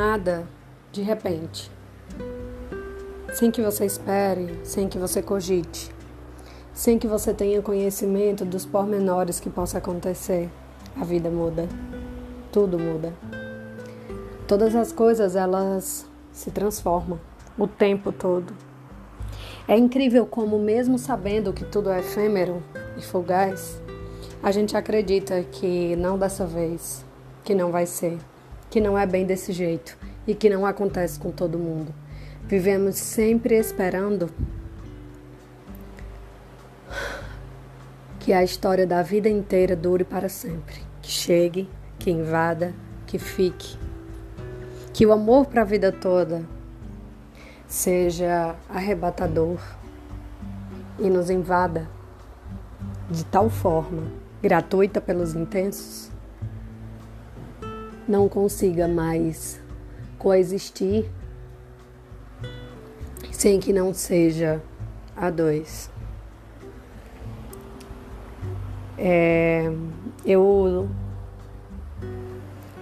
tomada de repente, sem que você espere, sem que você cogite, sem que você tenha conhecimento dos pormenores que possa acontecer. A vida muda, tudo muda. Todas as coisas elas se transformam o tempo todo. É incrível como, mesmo sabendo que tudo é efêmero e fugaz, a gente acredita que não dessa vez, que não vai ser, que não é bem desse jeito e que não acontece com todo mundo. Vivemos sempre esperando que a história da vida inteira dure para sempre, que chegue, que invada, que fique, que o amor para a vida toda seja arrebatador e nos invada de tal forma, gratuita pelos intensos, não consiga mais coexistir sem que não seja a dois. É, eu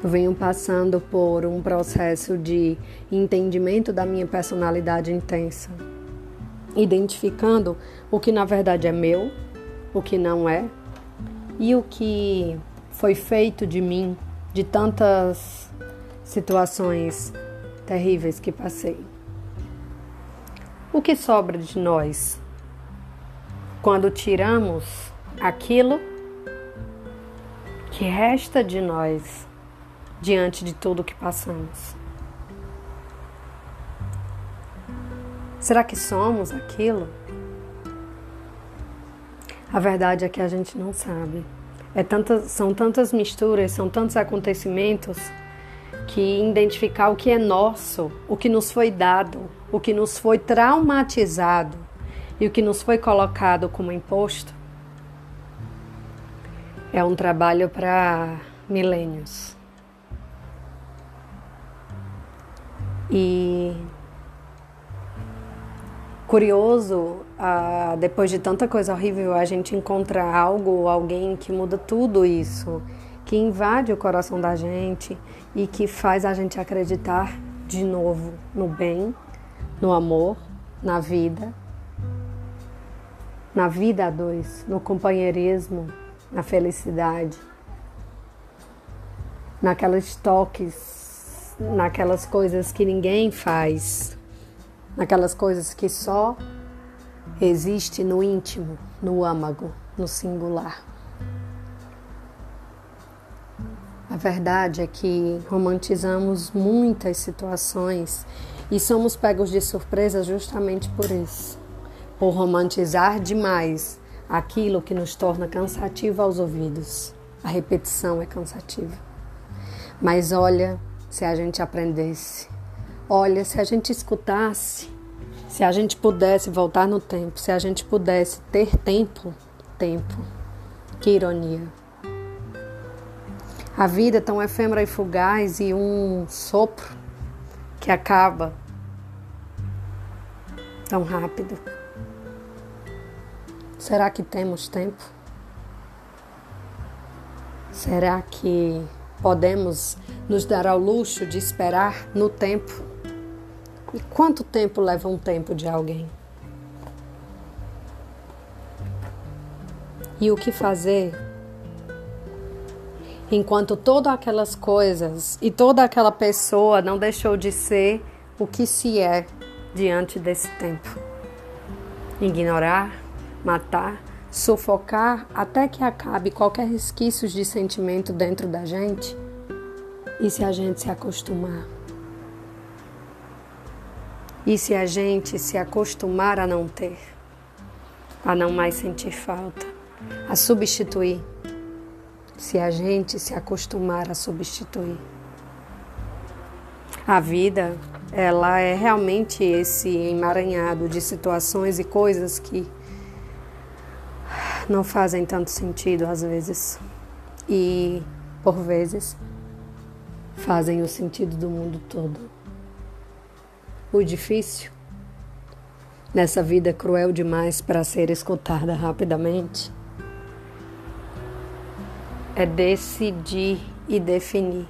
eu venho passando por um processo de entendimento da minha personalidade intensa, identificando o que na verdade é meu, o que não é, e o que foi feito de mim, de tantas situações terríveis que passei. O que sobra de nós quando tiramos aquilo que resta de nós diante de tudo que passamos? Será que somos aquilo? A verdade é que a gente não sabe. É são tantas misturas, são tantos acontecimentos que identificar o que é nosso, o que nos foi dado, o que nos foi traumatizado e o que nos foi colocado como imposto é um trabalho para milênios. E curioso, ah, depois de tanta coisa horrível, a gente encontra algo alguém que muda tudo isso, que invade o coração da gente e que faz a gente acreditar de novo no bem, no amor, na vida, na vida a dois, no companheirismo, na felicidade, naquelas toques naquelas coisas que ninguém faz, naquelas coisas que só existe no íntimo, no âmago, no singular. A verdade é que romantizamos muitas situações e somos pegos de surpresa justamente por isso. Por romantizar demais aquilo que nos torna cansativo aos ouvidos. A repetição é cansativa. Mas olha, se a gente aprendesse. Olha, se a gente escutasse, se a gente pudesse voltar no tempo, se a gente pudesse ter tempo, tempo. Que ironia. A vida é tão efêmera e fugaz e um sopro que acaba tão rápido. Será que temos tempo? Será que podemos nos dar ao luxo de esperar no tempo. E quanto tempo leva um tempo de alguém? E o que fazer enquanto todas aquelas coisas e toda aquela pessoa não deixou de ser o que se é diante desse tempo? Ignorar, matar, sufocar até que acabe qualquer resquício de sentimento dentro da gente? E se a gente se acostumar? E se a gente se acostumar a não ter, a não mais sentir falta, a substituir? Se a gente se acostumar a substituir? A vida, ela é realmente esse emaranhado de situações e coisas que não fazem tanto sentido às vezes. E, por vezes, fazem o sentido do mundo todo. O difícil, nessa vida cruel demais para ser escutada rapidamente, é decidir e definir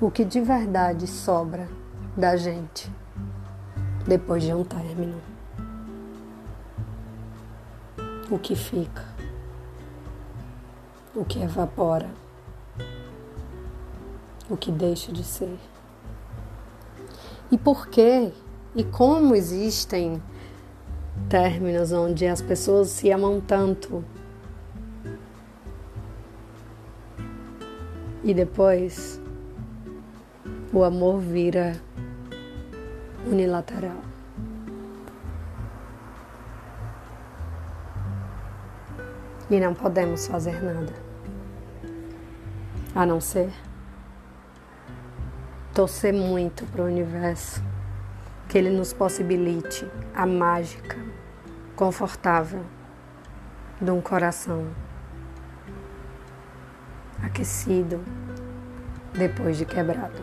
o que de verdade sobra da gente depois de um término. O que fica, o que evapora, o que deixa de ser. E por quê e como existem términos onde as pessoas se amam tanto e depois o amor vira unilateral. E não podemos fazer nada a não ser torcer muito para o universo que ele nos possibilite a mágica confortável de um coração aquecido depois de quebrado.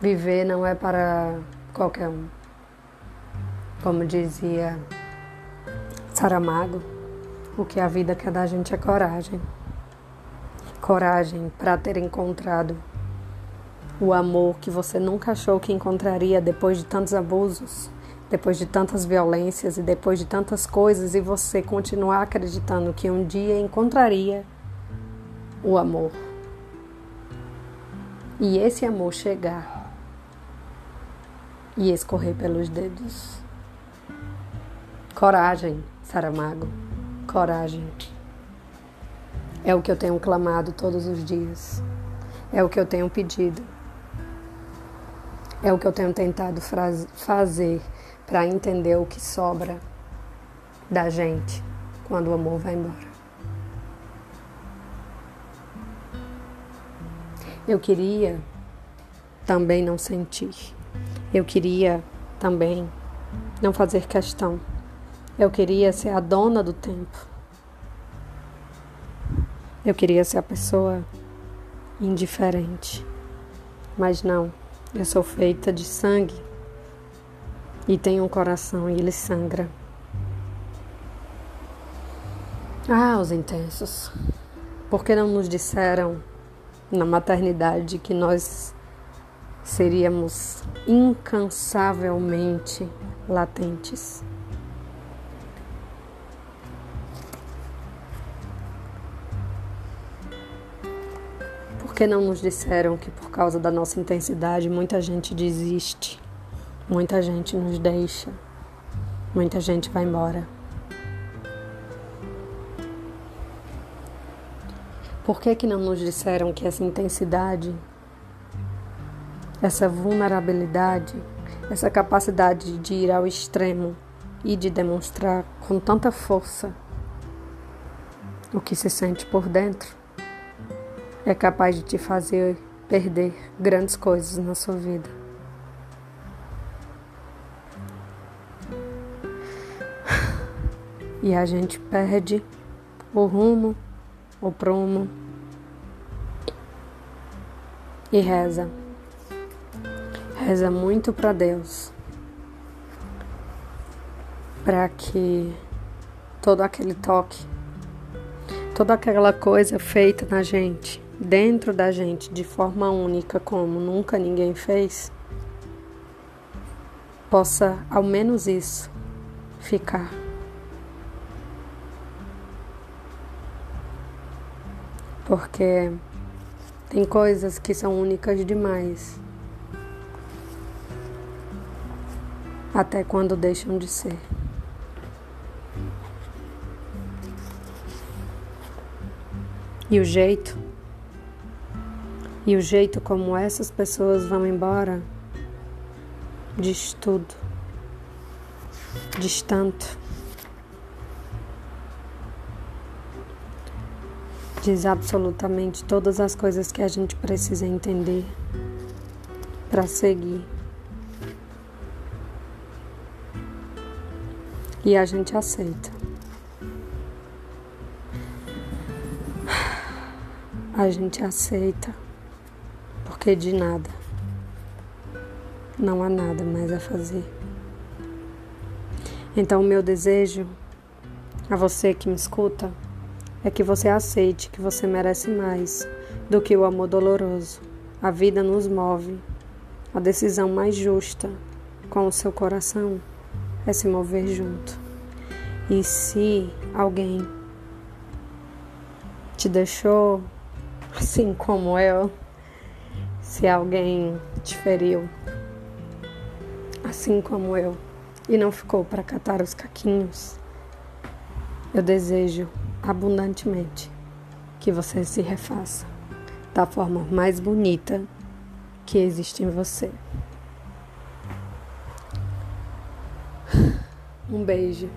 Viver não é para qualquer um. Como dizia Saramago, o que a vida quer da gente é coragem. Coragem para ter encontrado o amor que você nunca achou que encontraria depois de tantos abusos, depois de tantas violências e depois de tantas coisas, e você continuar acreditando que um dia encontraria o amor. E esse amor chegar e escorrer pelos dedos. Coragem, Saramago. Coragem. É o que eu tenho clamado todos os dias. É o que eu tenho pedido. É o que eu tenho tentado fazer para entender o que sobra da gente quando o amor vai embora. Eu queria também não sentir. Eu queria também não fazer questão. Eu queria ser a dona do tempo. Eu queria ser a pessoa indiferente. Mas não, eu sou feita de sangue e tenho um coração e ele sangra. Ah, os intensos. Por que não nos disseram na maternidade que nós seríamos incansavelmente latentes. Que não nos disseram que por causa da nossa intensidade muita gente desiste, muita gente nos deixa, muita gente vai embora? Por que, que não nos disseram que essa intensidade, essa vulnerabilidade, essa capacidade de ir ao extremo e de demonstrar com tanta força o que se sente por dentro é capaz de te fazer perder grandes coisas na sua vida? E a gente perde o rumo o prumo e reza. Reza muito para Deus para que todo aquele toque, toda aquela coisa feita na gente, dentro da gente, de forma única, como nunca ninguém fez, possa ao menos isso ficar. porque tem coisas que são únicas demais. Até quando deixam de ser. E o jeito, e o jeito como essas pessoas vão embora, diz tudo, diz tanto. diz absolutamente todas as coisas que a gente precisa entender para seguir. E a gente aceita. A gente aceita porque de nada não há nada mais a fazer. Então, o meu desejo a você que me escuta é que você aceite que você merece mais do que o amor doloroso. A vida nos move. A decisão mais justa com o seu coração é se mover junto. E se alguém te deixou assim como eu, se alguém te feriu assim como eu e não ficou para catar os caquinhos, eu desejo abundantemente que você se refaça da forma mais bonita que existe em você. Um beijo.